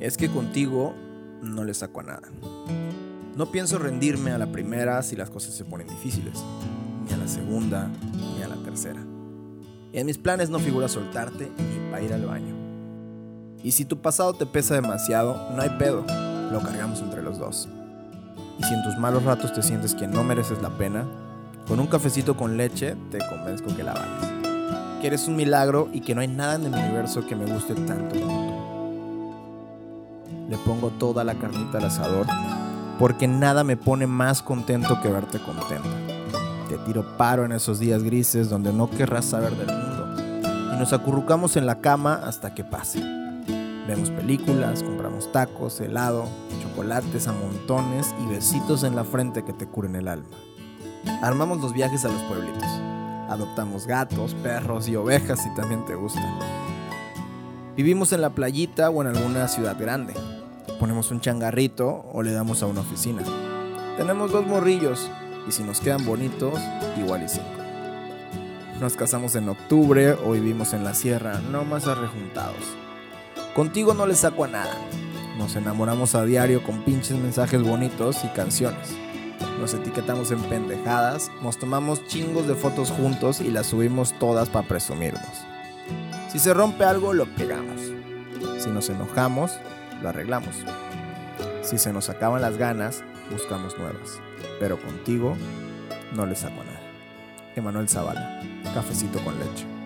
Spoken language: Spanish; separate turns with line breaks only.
es que contigo no le saco a nada. No pienso rendirme a la primera si las cosas se ponen difíciles, ni a la segunda, ni a la tercera. En mis planes no figura soltarte ni para ir al baño. Y si tu pasado te pesa demasiado, no hay pedo, lo cargamos entre los dos. Y si en tus malos ratos te sientes que no mereces la pena, con un cafecito con leche te convenzco que la vales. Que eres un milagro y que no hay nada en el universo que me guste tanto. Le pongo toda la carnita al asador porque nada me pone más contento que verte contenta. Te tiro paro en esos días grises donde no querrás saber del mundo y nos acurrucamos en la cama hasta que pase. Vemos películas, compramos tacos, helado, chocolates a montones y besitos en la frente que te curen el alma. Armamos los viajes a los pueblitos. Adoptamos gatos, perros y ovejas si también te gustan. Vivimos en la playita o en alguna ciudad grande. Ponemos un changarrito o le damos a una oficina. Tenemos dos morrillos y si nos quedan bonitos, igual y cinco. Nos casamos en octubre o vivimos en la sierra, no más arrejuntados. Contigo no le saco a nada. Nos enamoramos a diario con pinches mensajes bonitos y canciones. Nos etiquetamos en pendejadas, nos tomamos chingos de fotos juntos y las subimos todas para presumirnos. Si se rompe algo, lo pegamos. Si nos enojamos, lo arreglamos. Si se nos acaban las ganas, buscamos nuevas. Pero contigo no le saco nada. Emanuel Zavala, cafecito con leche.